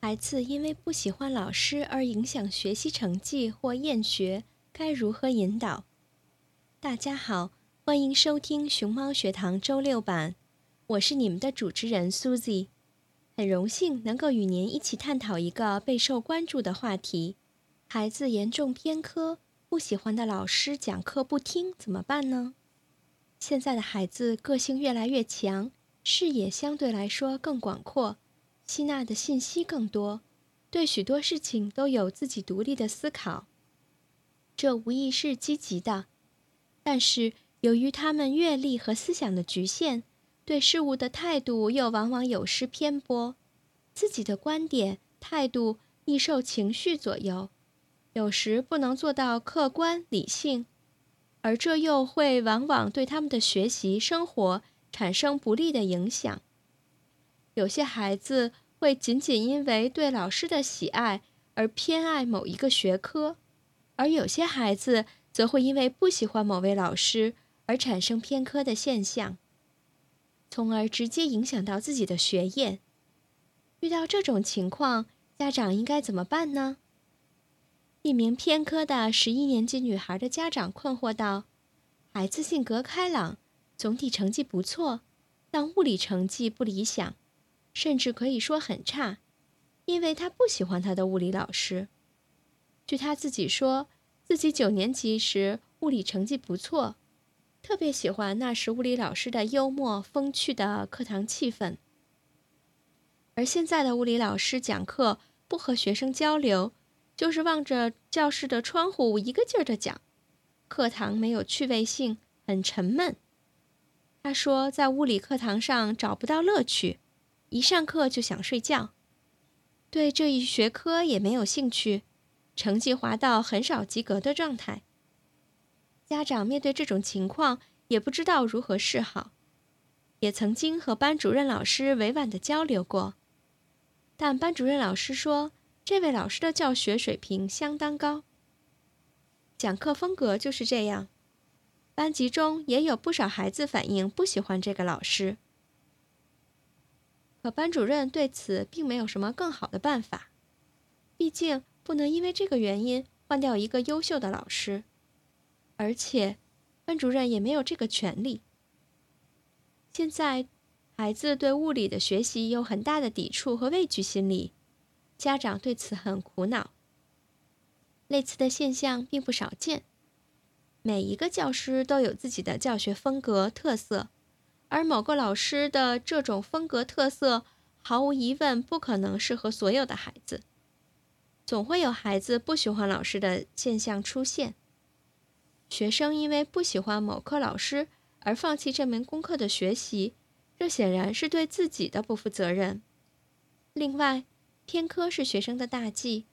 孩子因为不喜欢老师而影响学习成绩或厌学，该如何引导？大家好，欢迎收听熊猫学堂周六版，我是你们的主持人 Susie，很荣幸能够与您一起探讨一个备受关注的话题：孩子严重偏科，不喜欢的老师讲课不听怎么办呢？现在的孩子个性越来越强，视野相对来说更广阔。吸纳的信息更多，对许多事情都有自己独立的思考，这无疑是积极的。但是，由于他们阅历和思想的局限，对事物的态度又往往有失偏颇，自己的观点态度易受情绪左右，有时不能做到客观理性，而这又会往往对他们的学习生活产生不利的影响。有些孩子会仅仅因为对老师的喜爱而偏爱某一个学科，而有些孩子则会因为不喜欢某位老师而产生偏科的现象，从而直接影响到自己的学业。遇到这种情况，家长应该怎么办呢？一名偏科的十一年级女孩的家长困惑道：“孩子性格开朗，总体成绩不错，但物理成绩不理想。”甚至可以说很差，因为他不喜欢他的物理老师。据他自己说，自己九年级时物理成绩不错，特别喜欢那时物理老师的幽默风趣的课堂气氛。而现在的物理老师讲课不和学生交流，就是望着教室的窗户一个劲儿的讲，课堂没有趣味性，很沉闷。他说，在物理课堂上找不到乐趣。一上课就想睡觉，对这一学科也没有兴趣，成绩滑到很少及格的状态。家长面对这种情况也不知道如何是好，也曾经和班主任老师委婉的交流过，但班主任老师说，这位老师的教学水平相当高，讲课风格就是这样。班级中也有不少孩子反映不喜欢这个老师。可班主任对此并没有什么更好的办法，毕竟不能因为这个原因换掉一个优秀的老师，而且班主任也没有这个权利。现在，孩子对物理的学习有很大的抵触和畏惧心理，家长对此很苦恼。类似的现象并不少见，每一个教师都有自己的教学风格特色。而某个老师的这种风格特色，毫无疑问不可能适合所有的孩子。总会有孩子不喜欢老师的现象出现。学生因为不喜欢某科老师而放弃这门功课的学习，这显然是对自己的不负责任。另外，偏科是学生的大忌。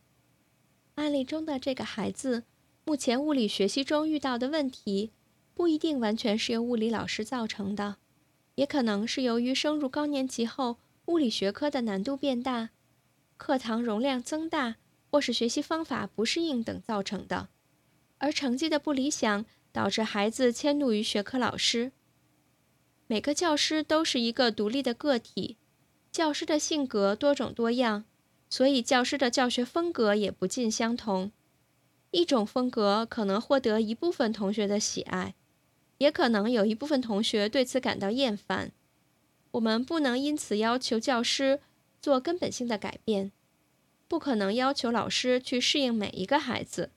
案例中的这个孩子，目前物理学习中遇到的问题，不一定完全是由物理老师造成的，也可能是由于升入高年级后，物理学科的难度变大，课堂容量增大。或是学习方法不适应等造成的，而成绩的不理想导致孩子迁怒于学科老师。每个教师都是一个独立的个体，教师的性格多种多样，所以教师的教学风格也不尽相同。一种风格可能获得一部分同学的喜爱，也可能有一部分同学对此感到厌烦。我们不能因此要求教师做根本性的改变。不可能要求老师去适应每一个孩子，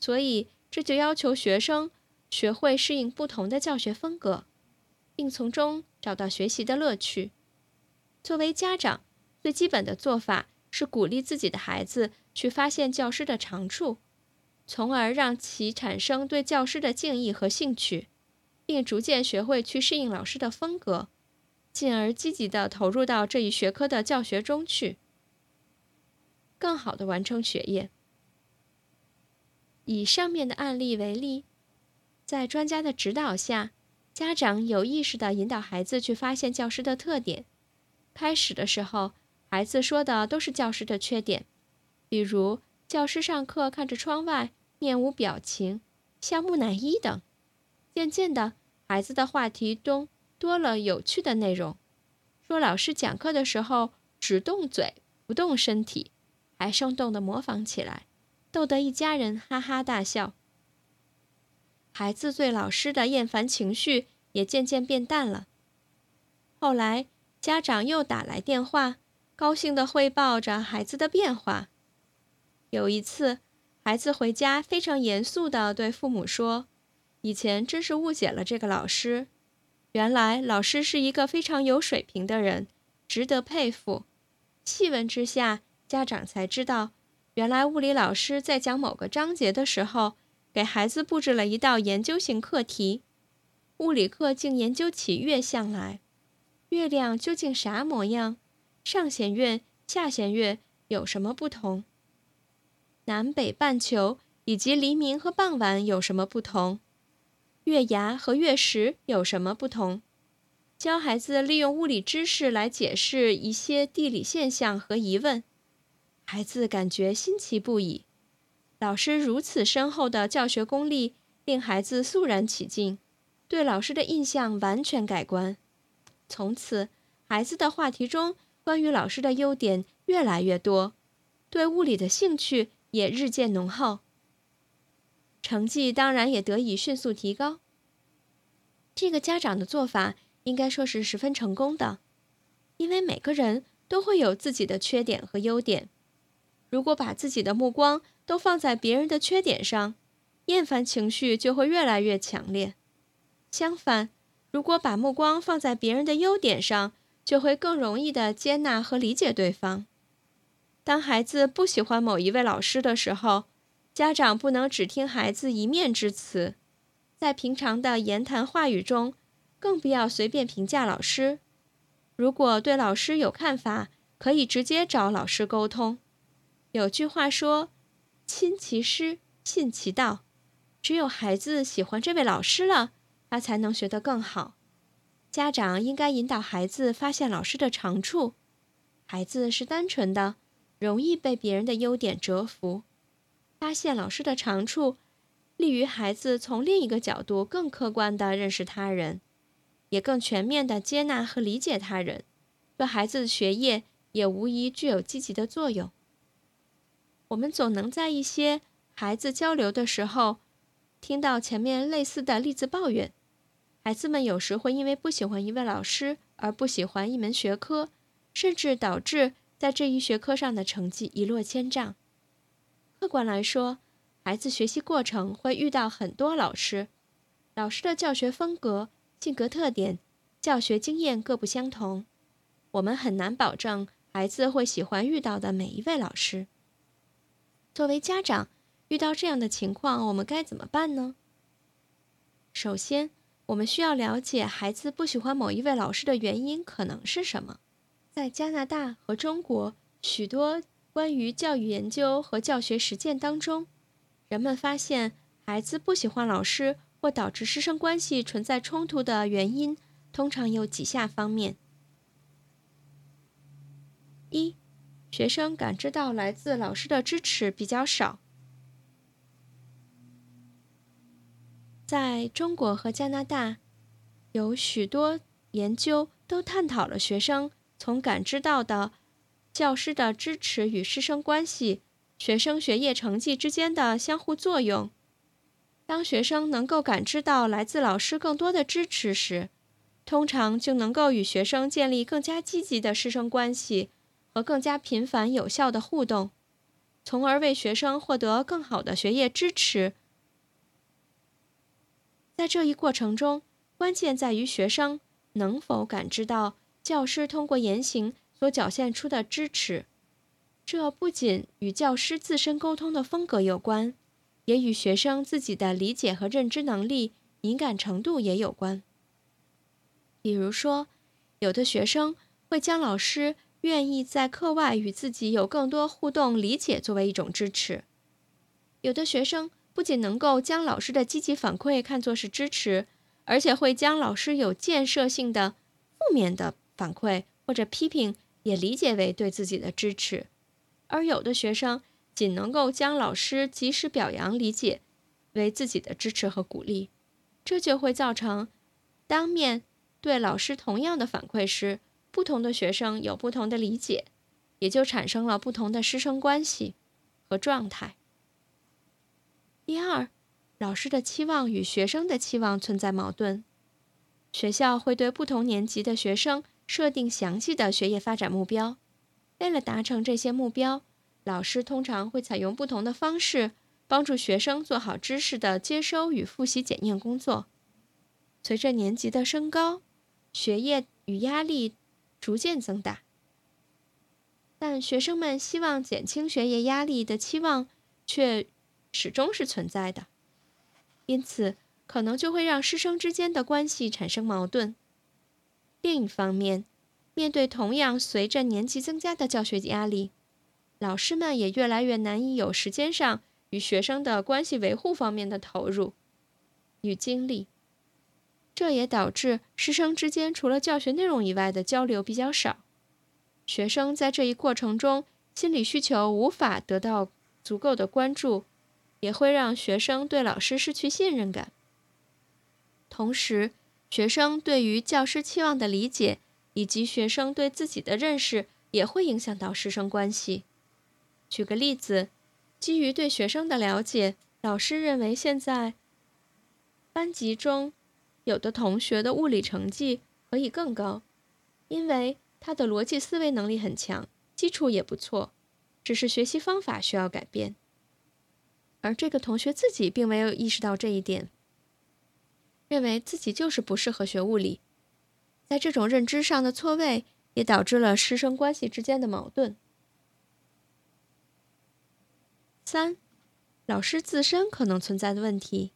所以这就要求学生学会适应不同的教学风格，并从中找到学习的乐趣。作为家长，最基本的做法是鼓励自己的孩子去发现教师的长处，从而让其产生对教师的敬意和兴趣，并逐渐学会去适应老师的风格，进而积极地投入到这一学科的教学中去。更好的完成学业。以上面的案例为例，在专家的指导下，家长有意识地引导孩子去发现教师的特点。开始的时候，孩子说的都是教师的缺点，比如教师上课看着窗外，面无表情，像木乃伊等。渐渐的，孩子的话题中多了有趣的内容，说老师讲课的时候只动嘴不动身体。还生动的模仿起来，逗得一家人哈哈大笑。孩子对老师的厌烦情绪也渐渐变淡了。后来，家长又打来电话，高兴地汇报着孩子的变化。有一次，孩子回家非常严肃地对父母说：“以前真是误解了这个老师，原来老师是一个非常有水平的人，值得佩服。”细问之下。家长才知道，原来物理老师在讲某个章节的时候，给孩子布置了一道研究性课题。物理课竟研究起月相来，月亮究竟啥模样？上弦月、下弦月有什么不同？南北半球以及黎明和傍晚有什么不同？月牙和月食有什么不同？教孩子利用物理知识来解释一些地理现象和疑问。孩子感觉新奇不已，老师如此深厚的教学功力令孩子肃然起敬，对老师的印象完全改观。从此，孩子的话题中关于老师的优点越来越多，对物理的兴趣也日渐浓厚，成绩当然也得以迅速提高。这个家长的做法应该说是十分成功的，因为每个人都会有自己的缺点和优点。如果把自己的目光都放在别人的缺点上，厌烦情绪就会越来越强烈。相反，如果把目光放在别人的优点上，就会更容易的接纳和理解对方。当孩子不喜欢某一位老师的时候，家长不能只听孩子一面之词，在平常的言谈话语中，更不要随便评价老师。如果对老师有看法，可以直接找老师沟通。有句话说：“亲其师，信其道。”只有孩子喜欢这位老师了，他才能学得更好。家长应该引导孩子发现老师的长处。孩子是单纯的，容易被别人的优点折服。发现老师的长处，利于孩子从另一个角度更客观地认识他人，也更全面地接纳和理解他人。对孩子的学业也无疑具有积极的作用。我们总能在一些孩子交流的时候，听到前面类似的例子抱怨。孩子们有时会因为不喜欢一位老师而不喜欢一门学科，甚至导致在这一学科上的成绩一落千丈。客观来说，孩子学习过程会遇到很多老师，老师的教学风格、性格特点、教学经验各不相同。我们很难保证孩子会喜欢遇到的每一位老师。作为家长，遇到这样的情况，我们该怎么办呢？首先，我们需要了解孩子不喜欢某一位老师的原因可能是什么。在加拿大和中国，许多关于教育研究和教学实践当中，人们发现孩子不喜欢老师或导致师生关系存在冲突的原因，通常有几下方面：一、学生感知到来自老师的支持比较少。在中国和加拿大，有许多研究都探讨了学生从感知到的教师的支持与师生关系、学生学业成绩之间的相互作用。当学生能够感知到来自老师更多的支持时，通常就能够与学生建立更加积极的师生关系和更加频繁有效的互动，从而为学生获得更好的学业支持。在这一过程中，关键在于学生能否感知到教师通过言行所表现出的支持。这不仅与教师自身沟通的风格有关，也与学生自己的理解和认知能力、敏感程度也有关。比如说，有的学生会将老师愿意在课外与自己有更多互动理解作为一种支持；有的学生。不仅能够将老师的积极反馈看作是支持，而且会将老师有建设性的负面的反馈或者批评也理解为对自己的支持。而有的学生仅能够将老师及时表扬理解为自己的支持和鼓励，这就会造成当面对老师同样的反馈时，不同的学生有不同的理解，也就产生了不同的师生关系和状态。第二，老师的期望与学生的期望存在矛盾。学校会对不同年级的学生设定详细的学业发展目标。为了达成这些目标，老师通常会采用不同的方式帮助学生做好知识的接收与复习检验工作。随着年级的升高，学业与压力逐渐增大，但学生们希望减轻学业压力的期望却。始终是存在的，因此可能就会让师生之间的关系产生矛盾。另一方面，面对同样随着年级增加的教学压力，老师们也越来越难以有时间上与学生的关系维护方面的投入与精力，这也导致师生之间除了教学内容以外的交流比较少。学生在这一过程中心理需求无法得到足够的关注。也会让学生对老师失去信任感。同时，学生对于教师期望的理解，以及学生对自己的认识，也会影响到师生关系。举个例子，基于对学生的了解，老师认为现在班级中有的同学的物理成绩可以更高，因为他的逻辑思维能力很强，基础也不错，只是学习方法需要改变。而这个同学自己并没有意识到这一点，认为自己就是不适合学物理，在这种认知上的错位，也导致了师生关系之间的矛盾。三，老师自身可能存在的问题，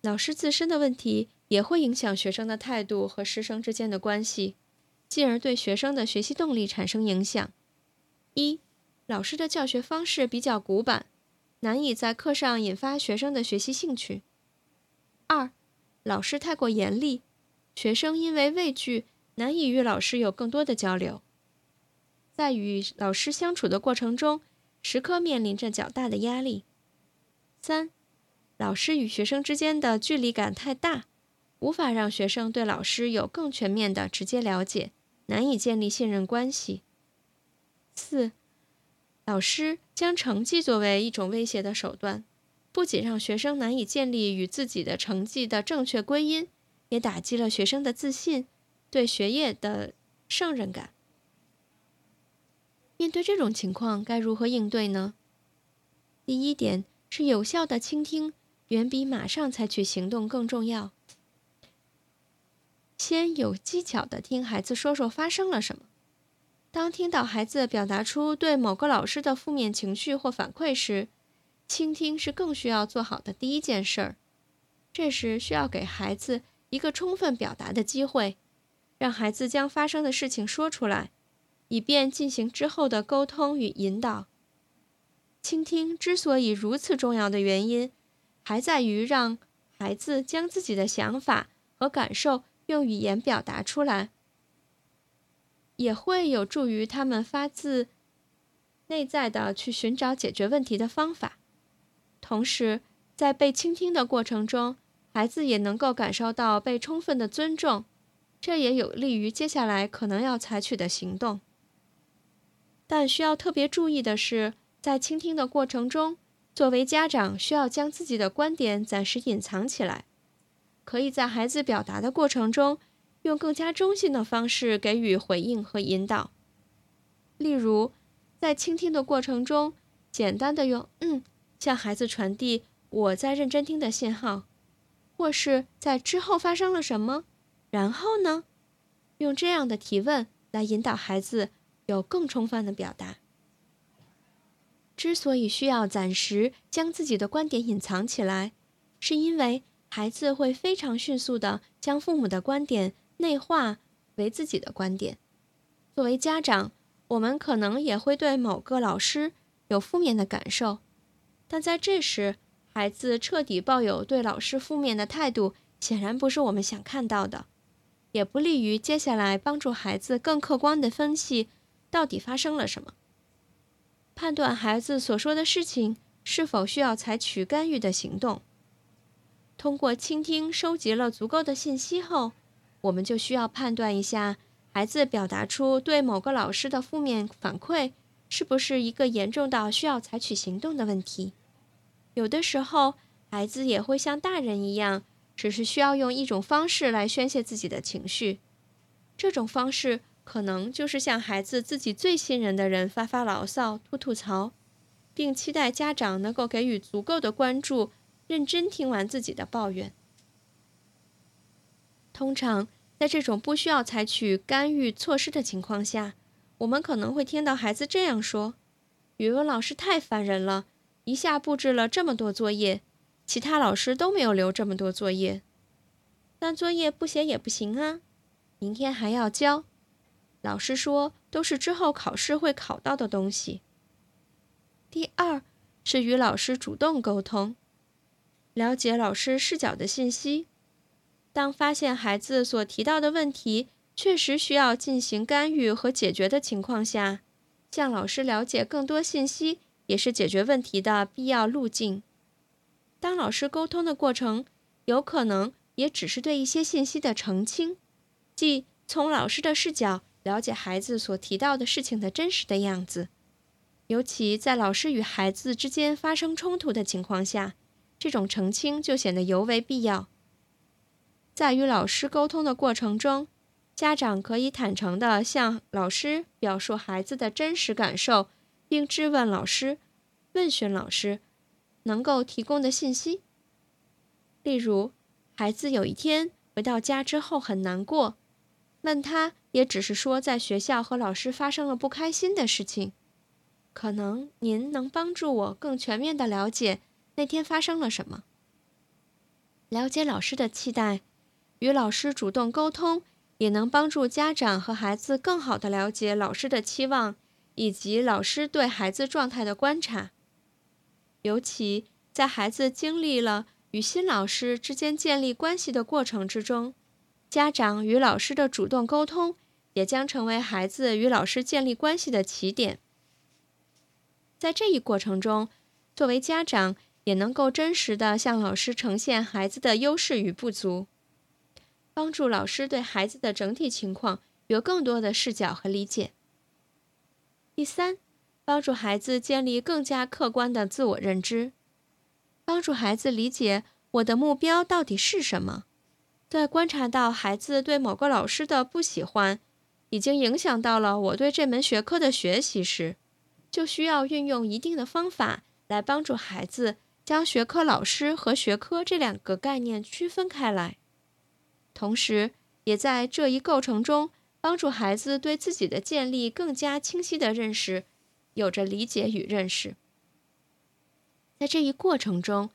老师自身的问题也会影响学生的态度和师生之间的关系，进而对学生的学习动力产生影响。一，老师的教学方式比较古板。难以在课上引发学生的学习兴趣。二，老师太过严厉，学生因为畏惧，难以与老师有更多的交流。在与老师相处的过程中，时刻面临着较大的压力。三，老师与学生之间的距离感太大，无法让学生对老师有更全面的直接了解，难以建立信任关系。四。老师将成绩作为一种威胁的手段，不仅让学生难以建立与自己的成绩的正确归因，也打击了学生的自信，对学业的胜任感。面对这种情况，该如何应对呢？第一点是有效的倾听，远比马上采取行动更重要。先有技巧的听孩子说说发生了什么，当听到孩子表达出对某个老师的负面情绪或反馈时，倾听是更需要做好的第一件事儿。这时需要给孩子一个充分表达的机会，让孩子将发生的事情说出来，以便进行之后的沟通与引导。倾听之所以如此重要的原因，还在于让孩子将自己的想法和感受用语言表达出来。也会有助于他们发自内在的去寻找解决问题的方法。同时，在被倾听的过程中，孩子也能够感受到被充分的尊重，这也有利于接下来可能要采取的行动。但需要特别注意的是，在倾听的过程中，作为家长需要将自己的观点暂时隐藏起来，可以在孩子表达的过程中。用更加中性的方式给予回应和引导，例如，在倾听的过程中，简单的用“嗯”向孩子传递我在认真听的信号，或是在之后发生了什么，然后呢，用这样的提问来引导孩子有更充分的表达。之所以需要暂时将自己的观点隐藏起来，是因为孩子会非常迅速的将父母的观点。内化为自己的观点。作为家长，我们可能也会对某个老师有负面的感受，但在这时，孩子彻底抱有对老师负面的态度，显然不是我们想看到的，也不利于接下来帮助孩子更客观地分析到底发生了什么，判断孩子所说的事情是否需要采取干预的行动。通过倾听，收集了足够的信息后。我们就需要判断一下，孩子表达出对某个老师的负面反馈，是不是一个严重到需要采取行动的问题。有的时候，孩子也会像大人一样，只是需要用一种方式来宣泄自己的情绪。这种方式可能就是向孩子自己最信任的人发发牢骚、吐吐槽，并期待家长能够给予足够的关注，认真听完自己的抱怨。通常，在这种不需要采取干预措施的情况下，我们可能会听到孩子这样说：“语文老师太烦人了，一下布置了这么多作业，其他老师都没有留这么多作业。但作业不写也不行啊，明天还要交。老师说都是之后考试会考到的东西。”第二是与老师主动沟通，了解老师视角的信息。当发现孩子所提到的问题确实需要进行干预和解决的情况下，向老师了解更多信息也是解决问题的必要路径。当老师沟通的过程有可能也只是对一些信息的澄清，即从老师的视角了解孩子所提到的事情的真实的样子。尤其在老师与孩子之间发生冲突的情况下，这种澄清就显得尤为必要。在与老师沟通的过程中，家长可以坦诚地向老师表述孩子的真实感受，并质问老师、问询老师能够提供的信息。例如，孩子有一天回到家之后很难过，问他也只是说在学校和老师发生了不开心的事情。可能您能帮助我更全面地了解那天发生了什么，了解老师的期待。与老师主动沟通，也能帮助家长和孩子更好地了解老师的期望，以及老师对孩子状态的观察。尤其在孩子经历了与新老师之间建立关系的过程之中，家长与老师的主动沟通，也将成为孩子与老师建立关系的起点。在这一过程中，作为家长，也能够真实地向老师呈现孩子的优势与不足。帮助老师对孩子的整体情况有更多的视角和理解。第三，帮助孩子建立更加客观的自我认知，帮助孩子理解我的目标到底是什么。在观察到孩子对某个老师的不喜欢，已经影响到了我对这门学科的学习时，就需要运用一定的方法来帮助孩子将学科老师和学科这两个概念区分开来。同时，也在这一构成中帮助孩子对自己的建立更加清晰的认识，有着理解与认识。在这一过程中，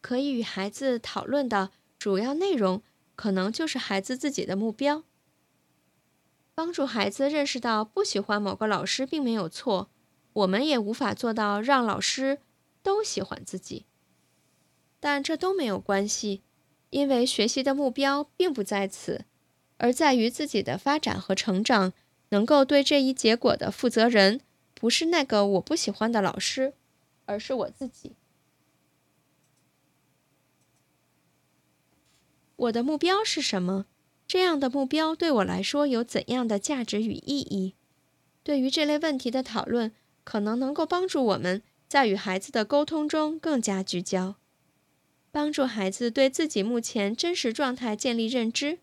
可以与孩子讨论的主要内容，可能就是孩子自己的目标。帮助孩子认识到不喜欢某个老师并没有错，我们也无法做到让老师都喜欢自己。但这都没有关系，因为学习的目标并不在此，而在于自己的发展和成长。能够对这一结果的负责人，不是那个我不喜欢的老师。而是我自己。我的目标是什么？这样的目标对我来说有怎样的价值与意义？对于这类问题的讨论，可能能够帮助我们在与孩子的沟通中更加聚焦，帮助孩子对自己目前真实状态建立认知。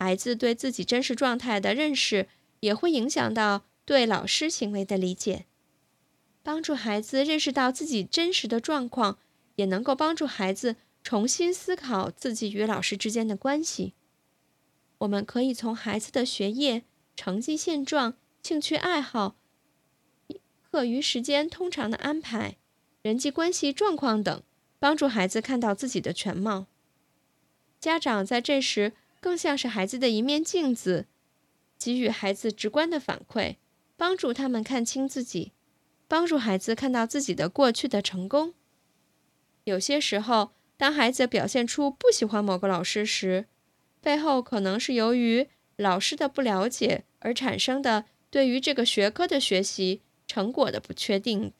孩子对自己真实状态的认识，也会影响到对老师行为的理解。帮助孩子认识到自己真实的状况，也能够帮助孩子重新思考自己与老师之间的关系。我们可以从孩子的学业成绩现状、兴趣爱好、课余时间通常的安排、人际关系状况等，帮助孩子看到自己的全貌。家长在这时更像是孩子的一面镜子，给予孩子直观的反馈，帮助他们看清自己。帮助孩子看到自己的过去的成功。有些时候，当孩子表现出不喜欢某个老师时，背后可能是由于老师的不了解而产生的对于这个学科的学习成果的不确定、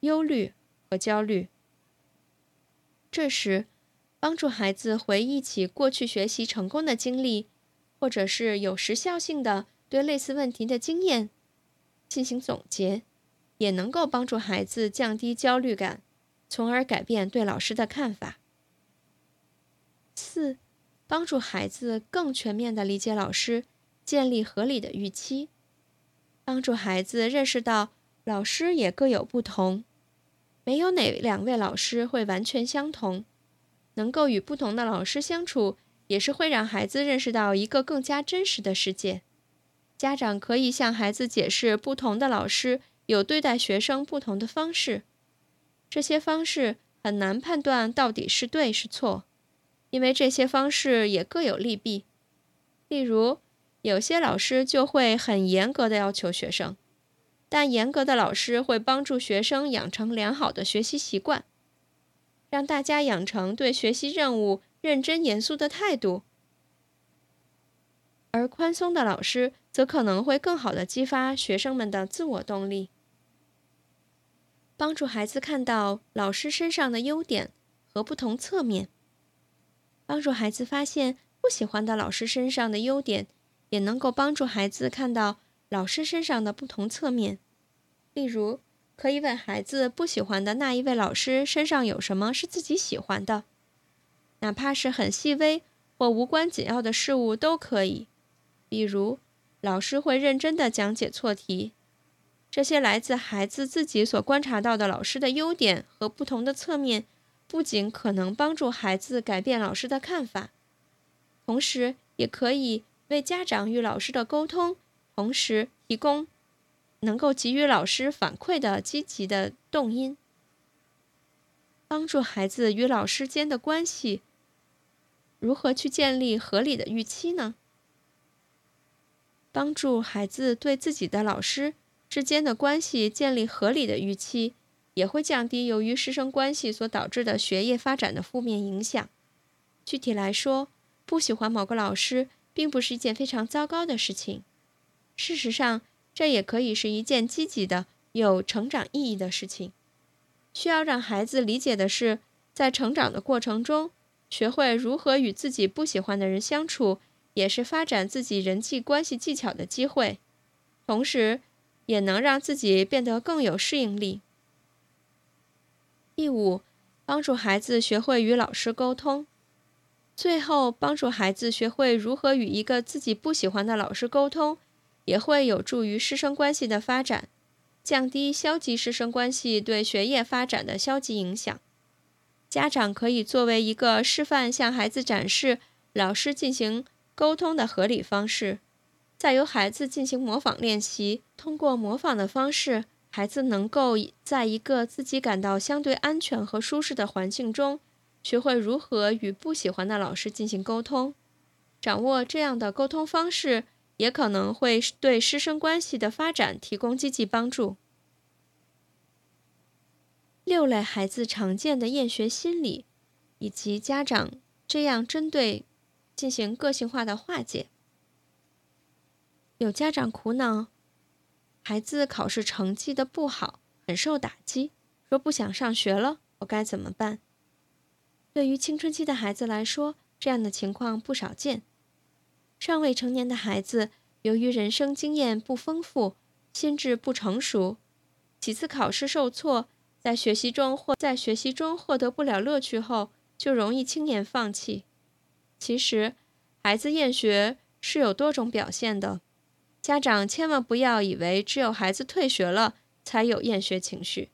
忧虑和焦虑。这时，帮助孩子回忆起过去学习成功的经历，或者是有时效性的对类似问题的经验进行总结。也能够帮助孩子降低焦虑感，从而改变对老师的看法。四，帮助孩子更全面地理解老师，建立合理的预期，帮助孩子认识到老师也各有不同，没有哪两位老师会完全相同。能够与不同的老师相处，也是会让孩子认识到一个更加真实的世界。家长可以向孩子解释不同的老师。有对待学生不同的方式，这些方式很难判断到底是对是错，因为这些方式也各有利弊。例如，有些老师就会很严格的要求学生，但严格的老师会帮助学生养成良好的学习习惯，让大家养成对学习任务认真严肃的态度；而宽松的老师则可能会更好的激发学生们的自我动力。帮助孩子看到老师身上的优点和不同侧面，帮助孩子发现不喜欢的老师身上的优点，也能够帮助孩子看到老师身上的不同侧面。例如，可以问孩子不喜欢的那一位老师身上有什么是自己喜欢的，哪怕是很细微或无关紧要的事物都可以。比如，老师会认真地讲解错题。这些来自孩子自己所观察到的老师的优点和不同的侧面，不仅可能帮助孩子改变老师的看法，同时也可以为家长与老师的沟通，同时提供能够给予老师反馈的积极的动因，帮助孩子与老师间的关系如何去建立合理的预期呢？帮助孩子对自己的老师。之间的关系建立合理的预期，也会降低由于师生关系所导致的学业发展的负面影响。具体来说，不喜欢某个老师并不是一件非常糟糕的事情。事实上，这也可以是一件积极的、有成长意义的事情。需要让孩子理解的是，在成长的过程中，学会如何与自己不喜欢的人相处，也是发展自己人际关系技巧的机会。同时，也能让自己变得更有适应力。第五，帮助孩子学会与老师沟通。最后，帮助孩子学会如何与一个自己不喜欢的老师沟通，也会有助于师生关系的发展，降低消极师生关系对学业发展的消极影响。家长可以作为一个示范，向孩子展示老师进行沟通的合理方式。再由孩子进行模仿练习。通过模仿的方式，孩子能够在一个自己感到相对安全和舒适的环境中，学会如何与不喜欢的老师进行沟通。掌握这样的沟通方式，也可能会对师生关系的发展提供积极帮助。六类孩子常见的厌学心理，以及家长这样针对进行个性化的化解。有家长苦恼，孩子考试成绩的不好，很受打击，说不想上学了，我该怎么办？对于青春期的孩子来说，这样的情况不少见。尚未成年的孩子，由于人生经验不丰富，心智不成熟，几次考试受挫。在学习中或在学习中获得不了乐趣后，就容易轻言放弃。其实，孩子厌学是有多种表现的，家长千万不要以为只有孩子退学了才有厌学情绪。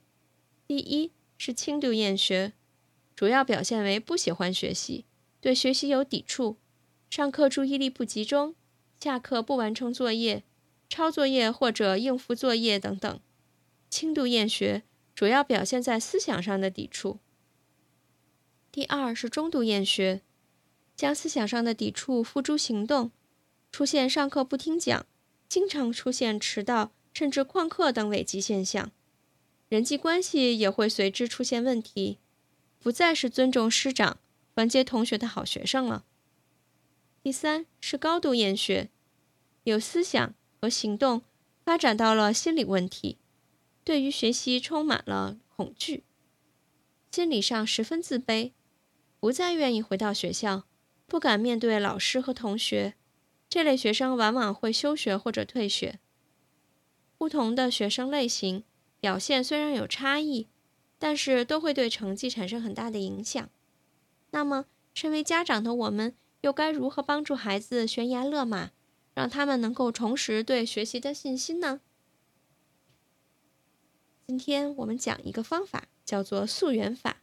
第一是轻度厌学，主要表现为不喜欢学习，对学习有抵触，上课注意力不集中，下课不完成作业、抄作业或者应付作业等等。轻度厌学。主要表现在思想上的抵触。第二是中度厌学，将思想上的抵触付诸行动，出现上课不听讲，经常出现迟到甚至旷课等违纪现象，人际关系也会随之出现问题，不再是尊重师长、团结同学的好学生了。第三是高度厌学，有思想和行动发展到了心理问题。对于学习充满了恐惧，心理上十分自卑，不再愿意回到学校，不敢面对老师和同学。这类学生往往会休学或者退学。不同的学生类型表现虽然有差异，但是都会对成绩产生很大的影响。那么，身为家长的我们又该如何帮助孩子悬崖勒马，让他们能够重拾对学习的信心呢？今天我们讲一个方法，叫做溯源法。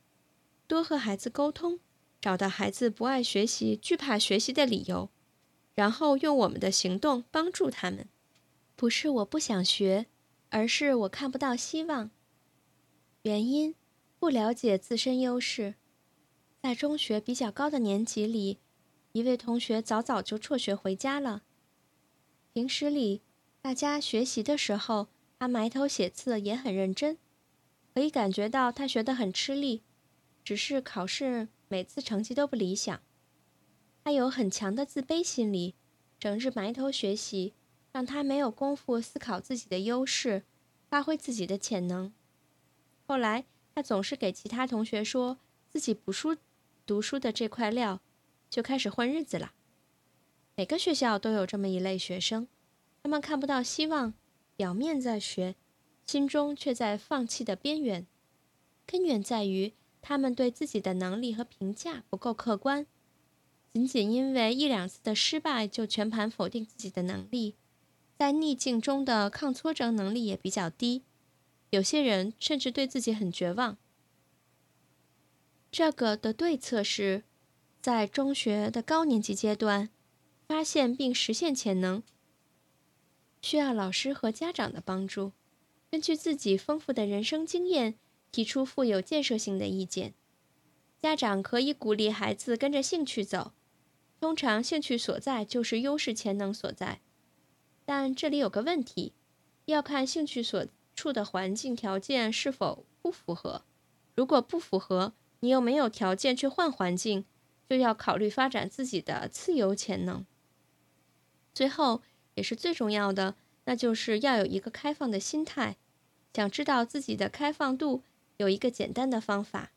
多和孩子沟通，找到孩子不爱学习、惧怕学习的理由，然后用我们的行动帮助他们。不是我不想学，而是我看不到希望。原因不了解自身优势。在中学比较高的年级里，一位同学早早就辍学回家了。平时里，大家学习的时候。他埋头写字也很认真，可以感觉到他学得很吃力，只是考试每次成绩都不理想。他有很强的自卑心理，整日埋头学习，让他没有功夫思考自己的优势，发挥自己的潜能。后来他总是给其他同学说自己不输读书的这块料，就开始混日子了。每个学校都有这么一类学生，他们看不到希望。表面在学，心中却在放弃的边缘。根源在于他们对自己的能力和评价不够客观，仅仅因为一两次的失败就全盘否定自己的能力，在逆境中的抗挫折能力也比较低。有些人甚至对自己很绝望。这个的对策是，在中学的高年级阶段，发现并实现潜能。需要老师和家长的帮助，根据自己丰富的人生经验，提出富有建设性的意见。家长可以鼓励孩子跟着兴趣走，通常兴趣所在就是优势潜能所在。但这里有个问题，要看兴趣所处的环境条件是否不符合。如果不符合，你又没有条件去换环境，就要考虑发展自己的自由潜能。最后。也是最重要的，那就是要有一个开放的心态。想知道自己的开放度，有一个简单的方法，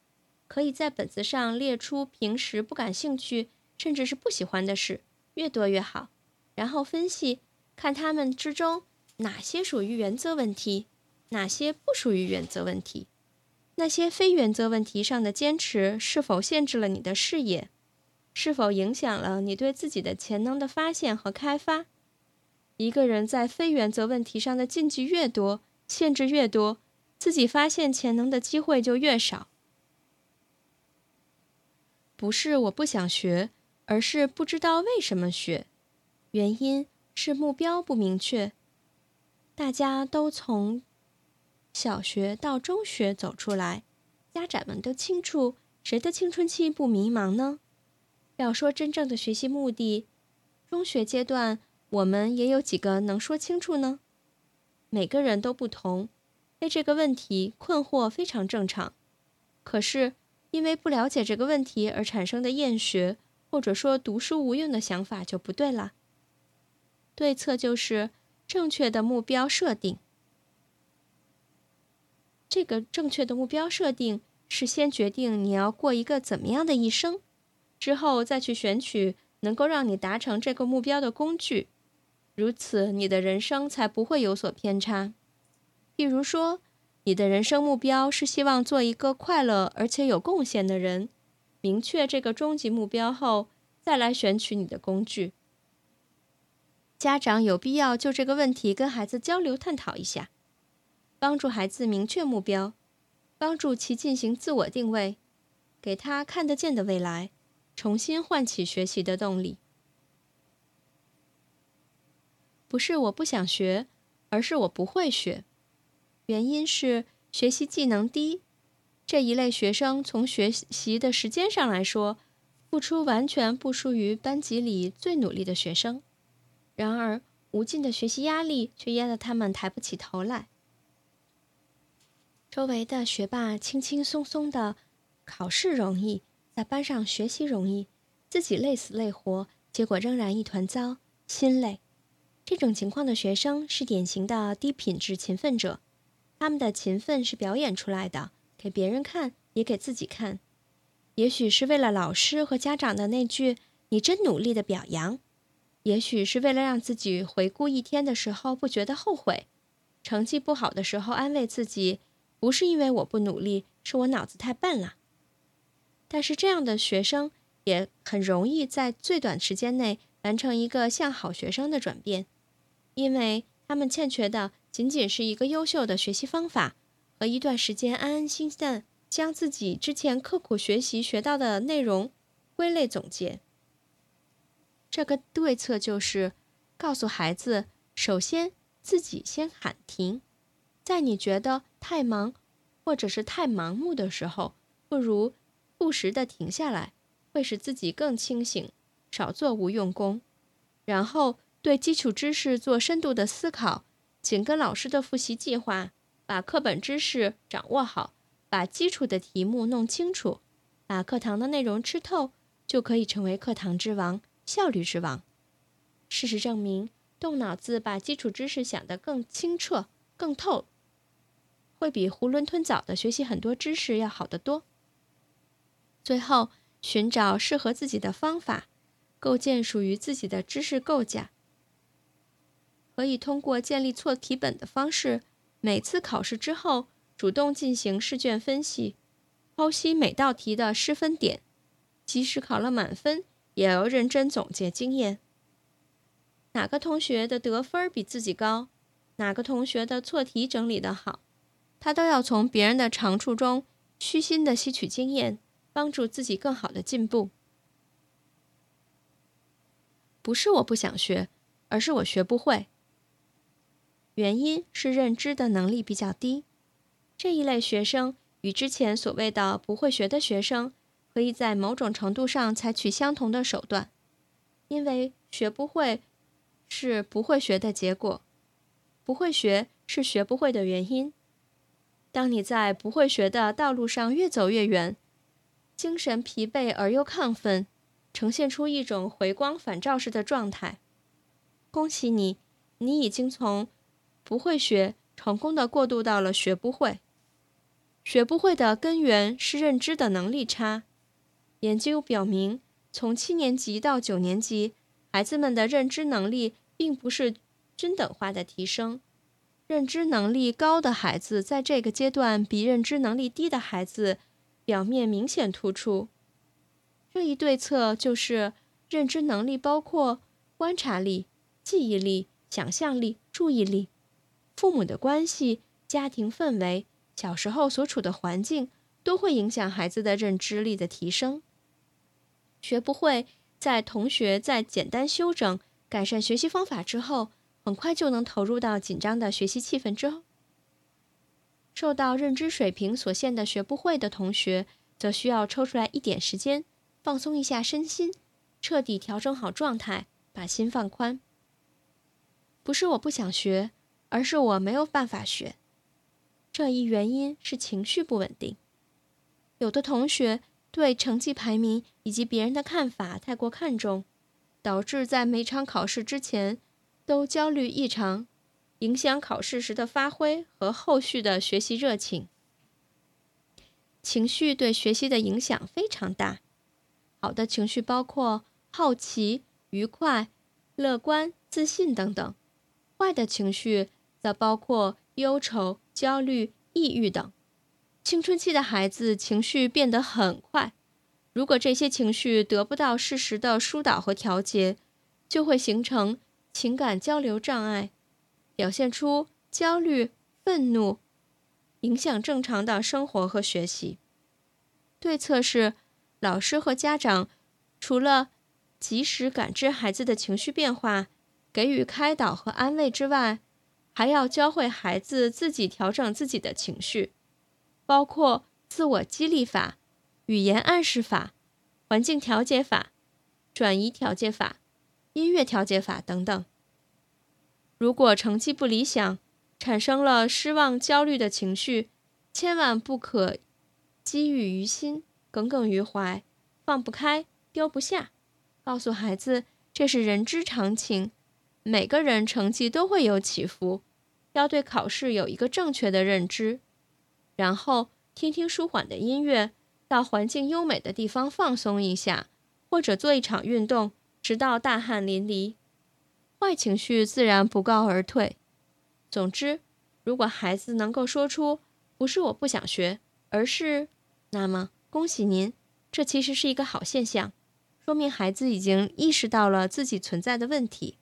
可以在本子上列出平时不感兴趣，甚至是不喜欢的事，越多越好。然后分析，看他们之中哪些属于原则问题，哪些不属于原则问题。那些非原则问题上的坚持，是否限制了你的视野？是否影响了你对自己的潜能的发现和开发？一个人在非原则问题上的禁忌越多，限制越多，自己发现潜能的机会就越少。不是我不想学，而是不知道为什么学。原因是目标不明确。大家都从小学到中学走出来，家长们都清楚，谁的青春期不迷茫呢？要说真正的学习目的，中学阶段我们也有几个能说清楚呢？每个人都不同，对这个问题困惑非常正常。可是因为不了解这个问题而产生的厌学，或者说读书无用的想法就不对了。对策就是正确的目标设定。这个正确的目标设定是先决定你要过一个怎么样的一生，之后再去选取能够让你达成这个目标的工具，如此你的人生才不会有所偏差。譬如说，你的人生目标是希望做一个快乐而且有贡献的人，明确这个终极目标后，再来选取你的工具。家长有必要就这个问题跟孩子交流探讨一下，帮助孩子明确目标，帮助其进行自我定位，给他看得见的未来，重新唤起学习的动力。不是我不想学，而是我不会学。原因是学习技能低，这一类学生从学习的时间上来说，付出完全不输于班级里最努力的学生。然而，无尽的学习压力却压得他们抬不起头来。周围的学霸轻轻松松的考试容易，在班上学习容易，自己累死累活，结果仍然一团糟，心累。这种情况的学生是典型的低品质勤奋者，他们的勤奋是表演出来的，给别人看，也给自己看。也许是为了老师和家长的那句“你真努力”的表扬。也许是为了让自己回顾一天的时候不觉得后悔，成绩不好的时候安慰自己，不是因为我不努力，是我脑子太笨了。但是这样的学生也很容易在最短时间内完成一个向好学生的转变，因为他们欠缺的仅仅是一个优秀的学习方法和一段时间安安心心的将自己之前刻苦学习学到的内容归类总结。这个对策就是，告诉孩子，首先自己先喊停，在你觉得太忙或者是太盲目的时候，不如不时的停下来，会使自己更清醒，少做无用功。然后对基础知识做深度的思考，紧跟老师的复习计划，把课本知识掌握好，把基础的题目弄清楚，把课堂的内容吃透，就可以成为课堂之王。效率之王。事实证明，动脑子把基础知识想得更清澈、更透，会比囫囵吞枣的学习很多知识要好得多。最后，寻找适合自己的方法，构建属于自己的知识构架。可以通过建立错题本的方式，每次考试之后主动进行试卷分析，剖析每道题的失分点，即使考了满分。也要认真总结经验。哪个同学的得分比自己高，哪个同学的错题整理得好，他都要从别人的长处中虚心的吸取经验，帮助自己更好的进步。不是我不想学，而是我学不会。原因是认知的能力比较低。这一类学生与之前所谓的不会学的学生。可以在某种程度上采取相同的手段，因为学不会是不会学的结果，不会学是学不会的原因。当你在不会学的道路上越走越远，精神疲惫而又亢奋，呈现出一种回光返照式的状态。恭喜你，你已经从不会学成功的过渡到了学不会。学不会的根源是认知的能力差。研究表明，从七年级到九年级，孩子们的认知能力并不是均等化的提升。认知能力高的孩子在这个阶段比认知能力低的孩子表面明显突出。这一对策就是：认知能力包括观察力、记忆力、想象力、注意力。父母的关系、家庭氛围、小时候所处的环境都会影响孩子的认知力的提升。学不会，在同学在简单修整、改善学习方法之后，很快就能投入到紧张的学习气氛之后。受到认知水平所限的学不会的同学，则需要抽出来一点时间，放松一下身心，彻底调整好状态，把心放宽。不是我不想学，而是我没有办法学。这一原因是情绪不稳定。有的同学对成绩排名以及别人的看法太过看重，导致在每场考试之前都焦虑异常。影响考试时的发挥和后续的学习热情。情绪对学习的影响非常大。好的情绪包括好奇、愉快、乐观、自信等等；坏的情绪则包括忧愁、焦虑、抑郁等。青春期的孩子情绪变得很快，如果这些情绪得不到适时的疏导和调节，就会形成情感交流障碍。表现出焦虑、愤怒，影响正常的生活和学习。对策是，老师和家长除了及时感知孩子的情绪变化，给予开导和安慰之外，还要教会孩子自己调整自己的情绪，包括自我激励法、语言暗示法、环境调节法、转移调节法、音乐调节法等等。如果成绩不理想，产生了失望、焦虑的情绪，千万不可积郁于心、耿耿于怀、放不开、丢不下。告诉孩子，这是人之常情，每个人成绩都会有起伏，要对考试有一个正确的认知。然后听听舒缓的音乐，到环境优美的地方放松一下，或者做一场运动，直到大汗淋漓。坏情绪自然不告而退。总之，如果孩子能够说出“不是我不想学，而是……”那么恭喜您，这其实是一个好现象，说明孩子已经意识到了自己存在的问题。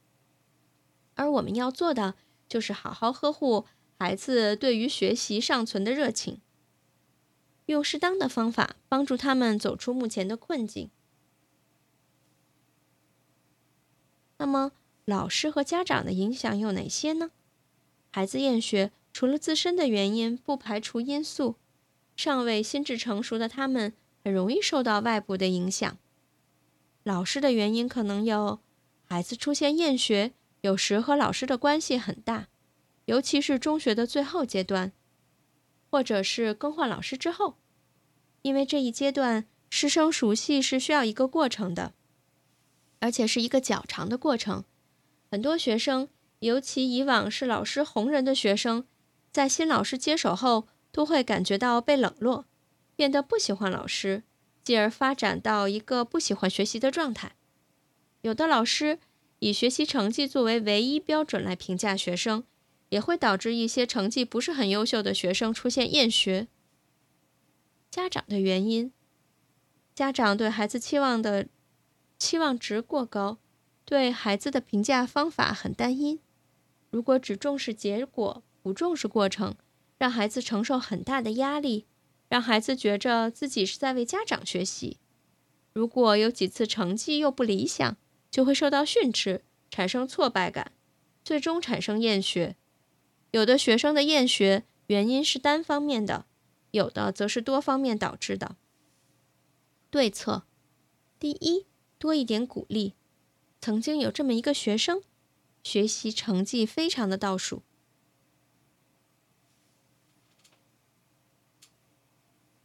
而我们要做的就是好好呵护孩子对于学习尚存的热情，用适当的方法帮助他们走出目前的困境。那么。老师和家长的影响有哪些呢？孩子厌学，除了自身的原因，不排除因素。尚未心智成熟的他们，很容易受到外部的影响。老师的原因可能有：孩子出现厌学，有时和老师的关系很大，尤其是中学的最后阶段，或者是更换老师之后，因为这一阶段师生熟悉是需要一个过程的，而且是一个较长的过程。很多学生，尤其以往是老师红人的学生，在新老师接手后，都会感觉到被冷落，变得不喜欢老师，继而发展到一个不喜欢学习的状态。有的老师以学习成绩作为唯一标准来评价学生，也会导致一些成绩不是很优秀的学生出现厌学。家长的原因，家长对孩子期望的期望值过高。对孩子的评价方法很单一，如果只重视结果，不重视过程，让孩子承受很大的压力，让孩子觉着自己是在为家长学习。如果有几次成绩又不理想，就会受到训斥，产生挫败感，最终产生厌学。有的学生的厌学原因是单方面的，有的则是多方面导致的。对策：第一，多一点鼓励。曾经有这么一个学生，学习成绩非常的倒数，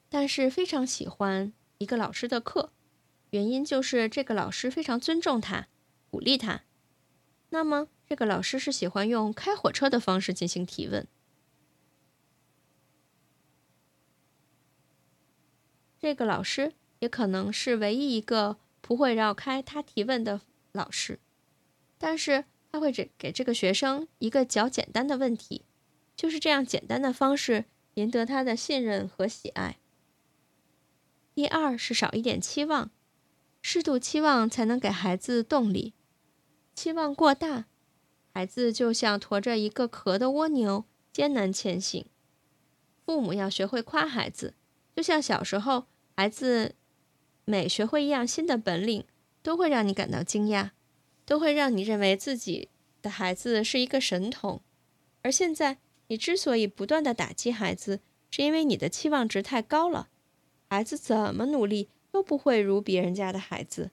但是非常喜欢一个老师的课，原因就是这个老师非常尊重他，鼓励他。那么这个老师是喜欢用开火车的方式进行提问，这个老师也可能是唯一一个不会绕开他提问的。老师，但是他会只给这个学生一个较简单的问题，就是这样简单的方式赢得他的信任和喜爱。第二是少一点期望，适度期望才能给孩子动力。期望过大，孩子就像驮着一个壳的蜗牛，艰难前行。父母要学会夸孩子，就像小时候孩子每学会一样新的本领。都会让你感到惊讶，都会让你认为自己的孩子是一个神童。而现在，你之所以不断的打击孩子，是因为你的期望值太高了。孩子怎么努力都不会如别人家的孩子。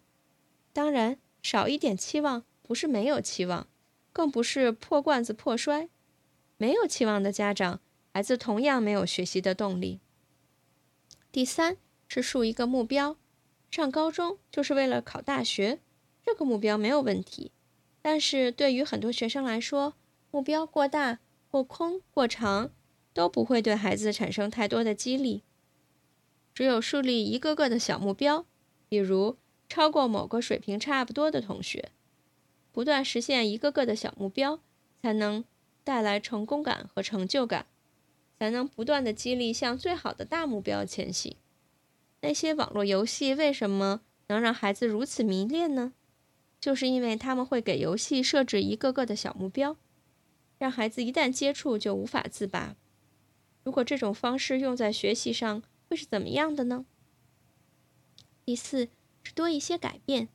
当然，少一点期望不是没有期望，更不是破罐子破摔。没有期望的家长，孩子同样没有学习的动力。第三是树一个目标，上高中就是为了考大学，这个目标没有问题。但是对于很多学生来说，目标过大、过空、过长，都不会对孩子产生太多的激励。只有树立一个个的小目标，比如超过某个水平差不多的同学，不断实现一个个的小目标，才能。带来成功感和成就感，才能不断的激励向最好的大目标前行。那些网络游戏为什么能让孩子如此迷恋呢？就是因为他们会给游戏设置一个个的小目标，让孩子一旦接触就无法自拔。如果这种方式用在学习上，会是怎么样的呢？第四是多一些改变，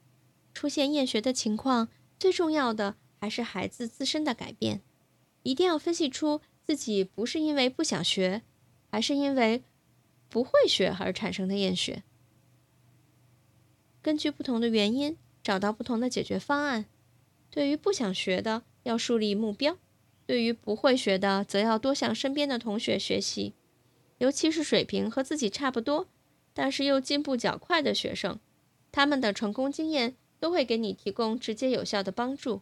出现厌学的情况，最重要的还是孩子自身的改变。一定要分析出自己不是因为不想学，还是因为不会学而产生的厌学。根据不同的原因，找到不同的解决方案。对于不想学的，要树立目标；对于不会学的，则要多向身边的同学学习，尤其是水平和自己差不多，但是又进步较快的学生，他们的成功经验都会给你提供直接有效的帮助。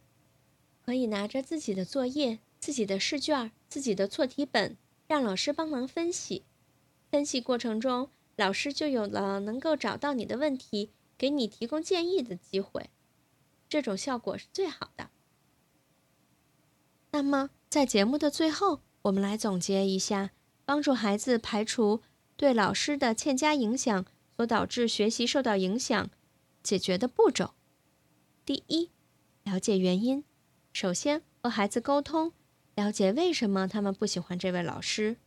可以拿着自己的作业。自己的试卷、自己的错题本，让老师帮忙分析。分析过程中，老师就有了能够找到你的问题，给你提供建议的机会。这种效果是最好的。那么，在节目的最后，我们来总结一下，帮助孩子排除对老师的欠佳影响所导致学习受到影响解决的步骤。第一，了解原因。首先，和孩子沟通。了解为什么他们不喜欢这位老师，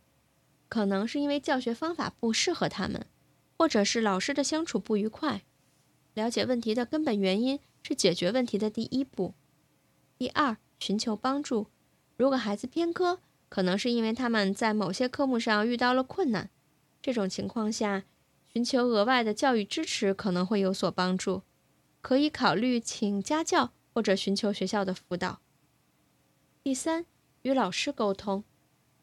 可能是因为教学方法不适合他们，或者是老师的相处不愉快。了解问题的根本原因是解决问题的第一步。第二，寻求帮助。如果孩子偏科，可能是因为他们在某些科目上遇到了困难。这种情况下，寻求额外的教育支持可能会有所帮助。可以考虑请家教或者寻求学校的辅导。第三。与老师沟通，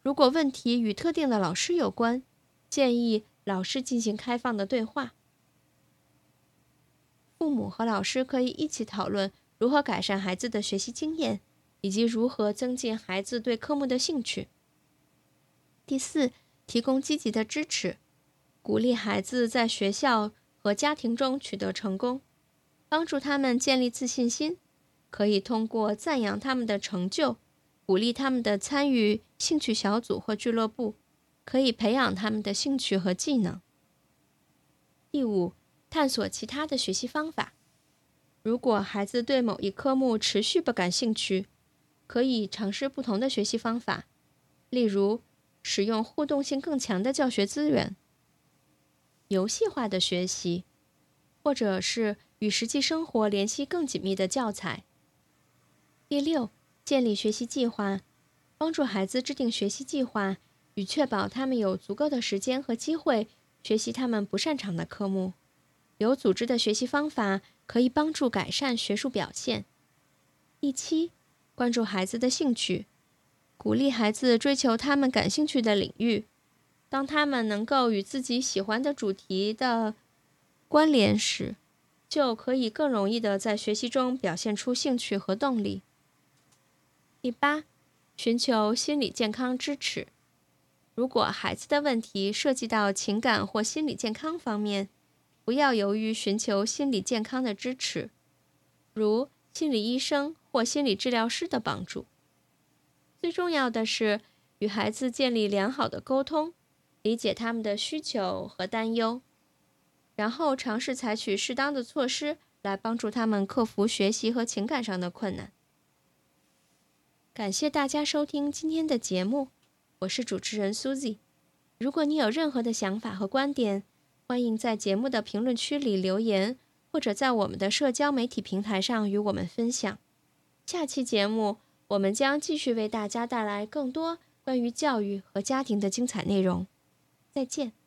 如果问题与特定的老师有关，建议老师进行开放的对话。父母和老师可以一起讨论如何改善孩子的学习经验，以及如何增进孩子对科目的兴趣。第四，提供积极的支持，鼓励孩子在学校和家庭中取得成功，帮助他们建立自信心。可以通过赞扬他们的成就。鼓励他们的参与兴趣小组或俱乐部，可以培养他们的兴趣和技能。第五，探索其他的学习方法。如果孩子对某一科目持续不感兴趣，可以尝试不同的学习方法，例如使用互动性更强的教学资源、游戏化的学习，或者是与实际生活联系更紧密的教材。第六。建立学习计划，帮助孩子制定学习计划，以确保他们有足够的时间和机会学习他们不擅长的科目。有组织的学习方法可以帮助改善学术表现。第七，关注孩子的兴趣，鼓励孩子追求他们感兴趣的领域。当他们能够与自己喜欢的主题的关联时，就可以更容易的在学习中表现出兴趣和动力。第八，寻求心理健康支持。如果孩子的问题涉及到情感或心理健康方面，不要犹豫寻求心理健康的支持，如心理医生或心理治疗师的帮助。最重要的是与孩子建立良好的沟通，理解他们的需求和担忧，然后尝试采取适当的措施来帮助他们克服学习和情感上的困难。感谢大家收听今天的节目，我是主持人 Susie。如果你有任何的想法和观点，欢迎在节目的评论区里留言，或者在我们的社交媒体平台上与我们分享。下期节目，我们将继续为大家带来更多关于教育和家庭的精彩内容。再见。